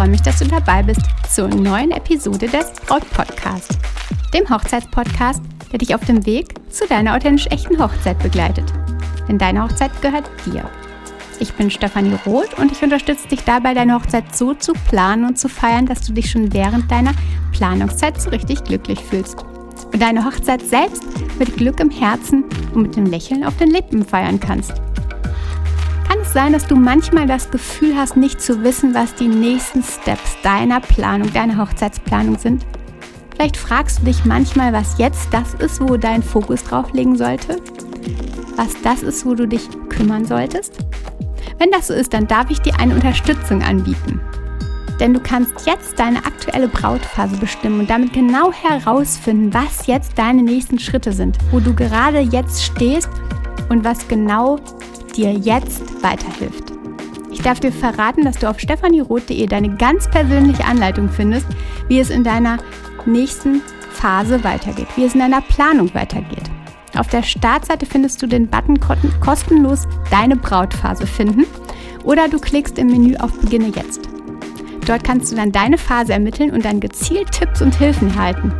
freue mich, dass du dabei bist zur neuen Episode des Braut Podcast, dem Hochzeitspodcast, der dich auf dem Weg zu deiner authentisch echten Hochzeit begleitet. Denn deine Hochzeit gehört dir. Ich bin Stefanie Roth und ich unterstütze dich dabei, deine Hochzeit so zu planen und zu feiern, dass du dich schon während deiner Planungszeit so richtig glücklich fühlst. Und deine Hochzeit selbst mit Glück im Herzen und mit dem Lächeln auf den Lippen feiern kannst. Sein, dass du manchmal das Gefühl hast, nicht zu wissen, was die nächsten Steps deiner Planung, deiner Hochzeitsplanung sind? Vielleicht fragst du dich manchmal, was jetzt das ist, wo dein Fokus drauf liegen sollte? Was das ist, wo du dich kümmern solltest? Wenn das so ist, dann darf ich dir eine Unterstützung anbieten. Denn du kannst jetzt deine aktuelle Brautphase bestimmen und damit genau herausfinden, was jetzt deine nächsten Schritte sind, wo du gerade jetzt stehst und was genau dir jetzt weiterhilft. Ich darf dir verraten, dass du auf stefanieroth.de deine ganz persönliche Anleitung findest, wie es in deiner nächsten Phase weitergeht, wie es in deiner Planung weitergeht. Auf der Startseite findest du den Button kostenlos Deine Brautphase finden oder du klickst im Menü auf Beginne jetzt. Dort kannst du dann deine Phase ermitteln und dann gezielt Tipps und Hilfen erhalten.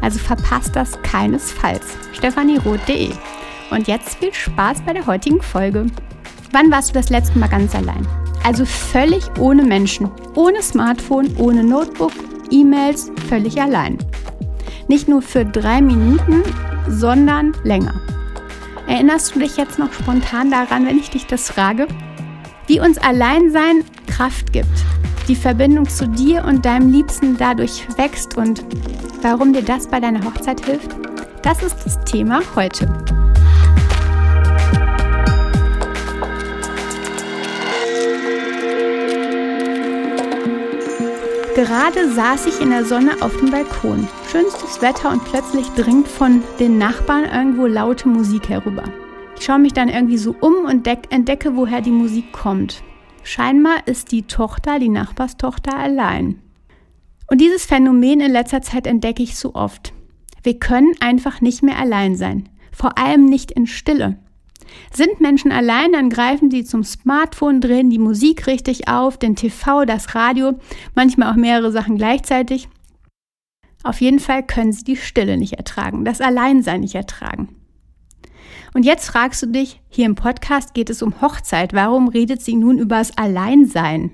Also verpasst das keinesfalls. stefanieroth.de und jetzt viel Spaß bei der heutigen Folge. Wann warst du das letzte Mal ganz allein? Also völlig ohne Menschen, ohne Smartphone, ohne Notebook, E-Mails, völlig allein. Nicht nur für drei Minuten, sondern länger. Erinnerst du dich jetzt noch spontan daran, wenn ich dich das frage? Wie uns Alleinsein Kraft gibt, die Verbindung zu dir und deinem Liebsten dadurch wächst und warum dir das bei deiner Hochzeit hilft? Das ist das Thema heute. Gerade saß ich in der Sonne auf dem Balkon. Schönstes Wetter und plötzlich dringt von den Nachbarn irgendwo laute Musik herüber. Ich schaue mich dann irgendwie so um und entdecke, woher die Musik kommt. Scheinbar ist die Tochter, die Nachbarstochter, allein. Und dieses Phänomen in letzter Zeit entdecke ich so oft. Wir können einfach nicht mehr allein sein. Vor allem nicht in Stille. Sind Menschen allein, dann greifen sie zum Smartphone, drehen die Musik richtig auf, den TV, das Radio, manchmal auch mehrere Sachen gleichzeitig. Auf jeden Fall können sie die Stille nicht ertragen, das Alleinsein nicht ertragen. Und jetzt fragst du dich, hier im Podcast geht es um Hochzeit, warum redet sie nun über das Alleinsein?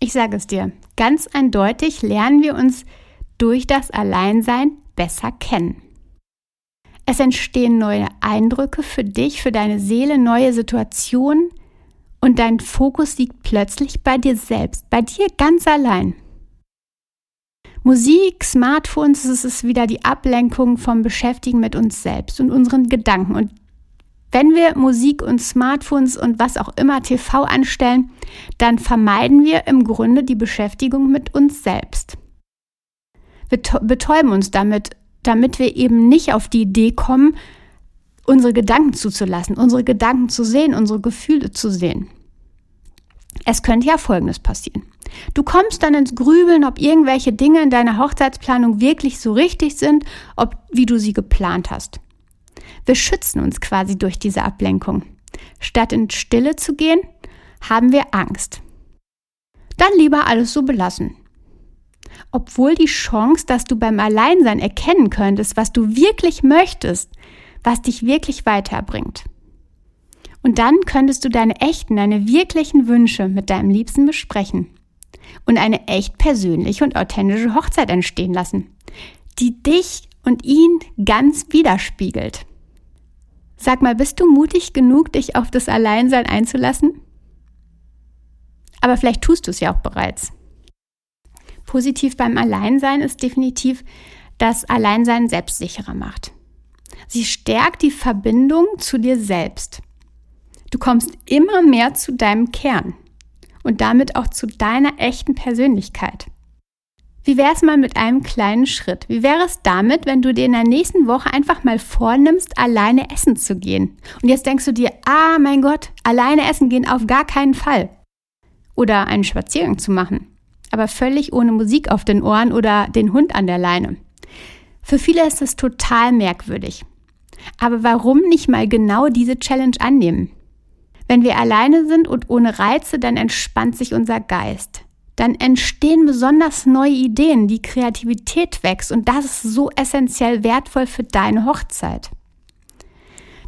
Ich sage es dir, ganz eindeutig lernen wir uns durch das Alleinsein besser kennen. Es entstehen neue Eindrücke für dich, für deine Seele, neue Situationen und dein Fokus liegt plötzlich bei dir selbst, bei dir ganz allein. Musik, Smartphones, es ist wieder die Ablenkung vom Beschäftigen mit uns selbst und unseren Gedanken. Und wenn wir Musik und Smartphones und was auch immer TV anstellen, dann vermeiden wir im Grunde die Beschäftigung mit uns selbst. Wir betäuben uns damit damit wir eben nicht auf die Idee kommen, unsere Gedanken zuzulassen, unsere Gedanken zu sehen, unsere Gefühle zu sehen. Es könnte ja Folgendes passieren. Du kommst dann ins Grübeln, ob irgendwelche Dinge in deiner Hochzeitsplanung wirklich so richtig sind, ob wie du sie geplant hast. Wir schützen uns quasi durch diese Ablenkung. Statt in Stille zu gehen, haben wir Angst. Dann lieber alles so belassen obwohl die Chance, dass du beim Alleinsein erkennen könntest, was du wirklich möchtest, was dich wirklich weiterbringt. Und dann könntest du deine echten, deine wirklichen Wünsche mit deinem Liebsten besprechen und eine echt persönliche und authentische Hochzeit entstehen lassen, die dich und ihn ganz widerspiegelt. Sag mal, bist du mutig genug, dich auf das Alleinsein einzulassen? Aber vielleicht tust du es ja auch bereits. Positiv beim Alleinsein ist definitiv, dass Alleinsein selbstsicherer macht. Sie stärkt die Verbindung zu dir selbst. Du kommst immer mehr zu deinem Kern und damit auch zu deiner echten Persönlichkeit. Wie wäre es mal mit einem kleinen Schritt? Wie wäre es damit, wenn du dir in der nächsten Woche einfach mal vornimmst, alleine essen zu gehen? Und jetzt denkst du dir, ah mein Gott, alleine essen gehen auf gar keinen Fall. Oder einen Spaziergang zu machen aber völlig ohne Musik auf den Ohren oder den Hund an der Leine. Für viele ist es total merkwürdig. Aber warum nicht mal genau diese Challenge annehmen? Wenn wir alleine sind und ohne Reize, dann entspannt sich unser Geist. dann entstehen besonders neue Ideen, die Kreativität wächst und das ist so essentiell wertvoll für deine Hochzeit.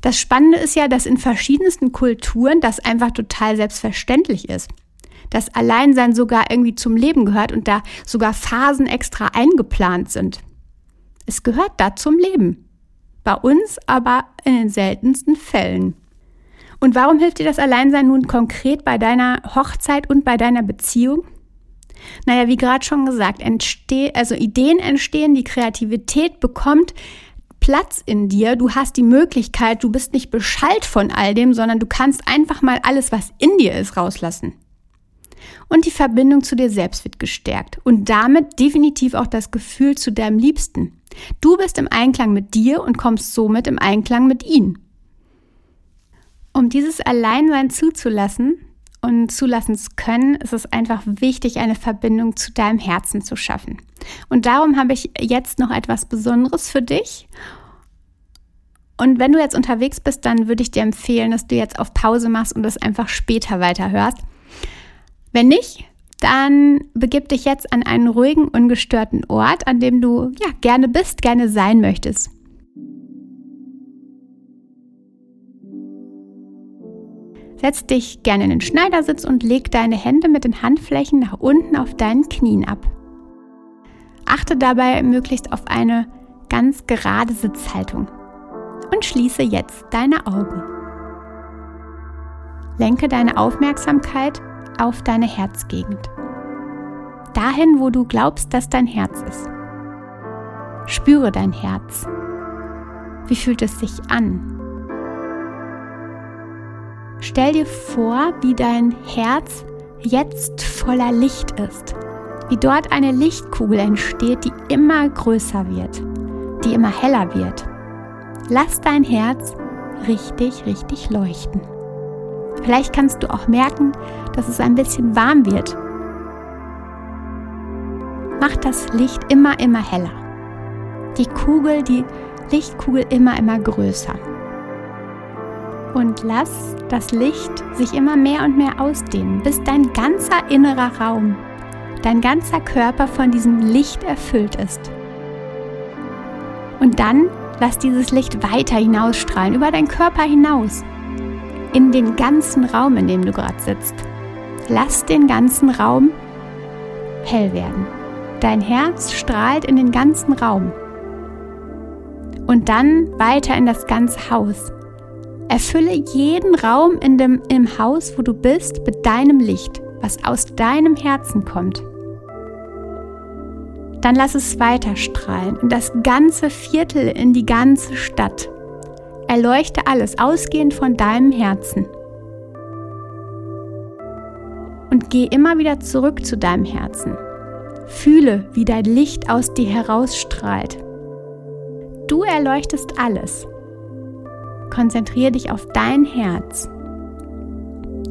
Das Spannende ist ja, dass in verschiedensten Kulturen das einfach total selbstverständlich ist. Dass Alleinsein sogar irgendwie zum Leben gehört und da sogar Phasen extra eingeplant sind. Es gehört da zum Leben. Bei uns aber in den seltensten Fällen. Und warum hilft dir das Alleinsein nun konkret bei deiner Hochzeit und bei deiner Beziehung? Naja, wie gerade schon gesagt, entsteh, also Ideen entstehen, die Kreativität bekommt Platz in dir. Du hast die Möglichkeit, du bist nicht beschallt von all dem, sondern du kannst einfach mal alles, was in dir ist, rauslassen. Und die Verbindung zu dir selbst wird gestärkt und damit definitiv auch das Gefühl zu deinem Liebsten. Du bist im Einklang mit dir und kommst somit im Einklang mit ihm. Um dieses Alleinsein zuzulassen und zulassen zu können, ist es einfach wichtig, eine Verbindung zu deinem Herzen zu schaffen. Und darum habe ich jetzt noch etwas Besonderes für dich. Und wenn du jetzt unterwegs bist, dann würde ich dir empfehlen, dass du jetzt auf Pause machst und es einfach später weiterhörst. Wenn nicht, dann begib dich jetzt an einen ruhigen, ungestörten Ort, an dem du ja gerne bist, gerne sein möchtest. Setz dich gerne in den Schneidersitz und leg deine Hände mit den Handflächen nach unten auf deinen Knien ab. Achte dabei möglichst auf eine ganz gerade Sitzhaltung und schließe jetzt deine Augen. Lenke deine Aufmerksamkeit auf deine Herzgegend. Dahin, wo du glaubst, dass dein Herz ist. Spüre dein Herz. Wie fühlt es sich an? Stell dir vor, wie dein Herz jetzt voller Licht ist. Wie dort eine Lichtkugel entsteht, die immer größer wird, die immer heller wird. Lass dein Herz richtig, richtig leuchten. Vielleicht kannst du auch merken, dass es ein bisschen warm wird. Mach das Licht immer, immer heller. Die Kugel, die Lichtkugel immer, immer größer und lass das Licht sich immer mehr und mehr ausdehnen, bis dein ganzer innerer Raum, dein ganzer Körper von diesem Licht erfüllt ist. Und dann lass dieses Licht weiter hinausstrahlen, über deinen Körper hinaus, in den ganzen Raum, in dem du gerade sitzt. Lass den ganzen Raum hell werden. Dein Herz strahlt in den ganzen Raum. Und dann weiter in das ganze Haus, Erfülle jeden Raum in dem, im Haus, wo du bist, mit deinem Licht, was aus deinem Herzen kommt. Dann lass es weiter strahlen in das ganze Viertel, in die ganze Stadt. Erleuchte alles, ausgehend von deinem Herzen. Und geh immer wieder zurück zu deinem Herzen. Fühle, wie dein Licht aus dir herausstrahlt. Du erleuchtest alles. Konzentriere dich auf dein Herz.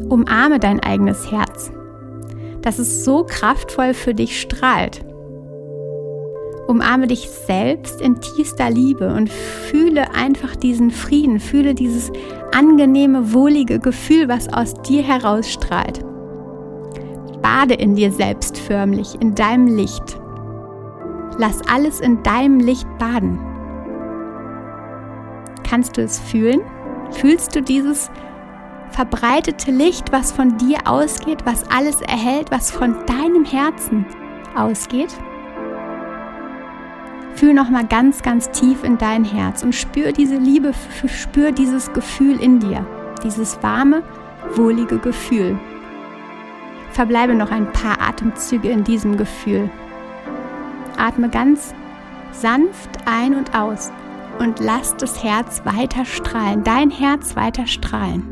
Umarme dein eigenes Herz, dass es so kraftvoll für dich strahlt. Umarme dich selbst in tiefster Liebe und fühle einfach diesen Frieden, fühle dieses angenehme, wohlige Gefühl, was aus dir herausstrahlt. Bade in dir selbst förmlich, in deinem Licht. Lass alles in deinem Licht baden. Kannst du es fühlen? Fühlst du dieses verbreitete Licht, was von dir ausgeht, was alles erhält, was von deinem Herzen ausgeht? Fühl noch mal ganz, ganz tief in dein Herz und spür diese Liebe, spür dieses Gefühl in dir, dieses warme, wohlige Gefühl. Verbleibe noch ein paar Atemzüge in diesem Gefühl. Atme ganz sanft ein und aus und lass das Herz weiter strahlen, dein Herz weiter strahlen.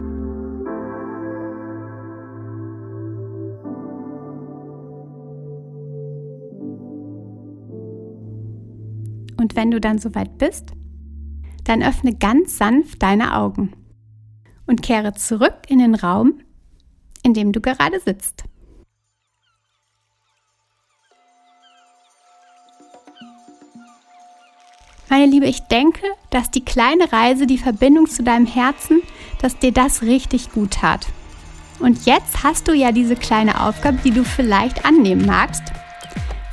Wenn du dann soweit bist, dann öffne ganz sanft deine Augen und kehre zurück in den Raum, in dem du gerade sitzt. Meine Liebe, ich denke, dass die kleine Reise, die Verbindung zu deinem Herzen, dass dir das richtig gut tat. Und jetzt hast du ja diese kleine Aufgabe, die du vielleicht annehmen magst.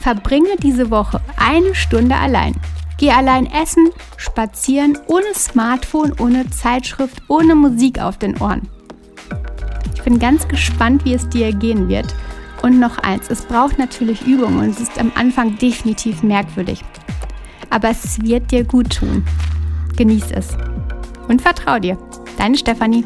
Verbringe diese Woche eine Stunde allein. Geh allein essen, spazieren, ohne Smartphone, ohne Zeitschrift, ohne Musik auf den Ohren. Ich bin ganz gespannt, wie es dir gehen wird. Und noch eins, es braucht natürlich Übung und es ist am Anfang definitiv merkwürdig. Aber es wird dir gut tun. Genieß es. Und vertrau dir. Deine Stefanie.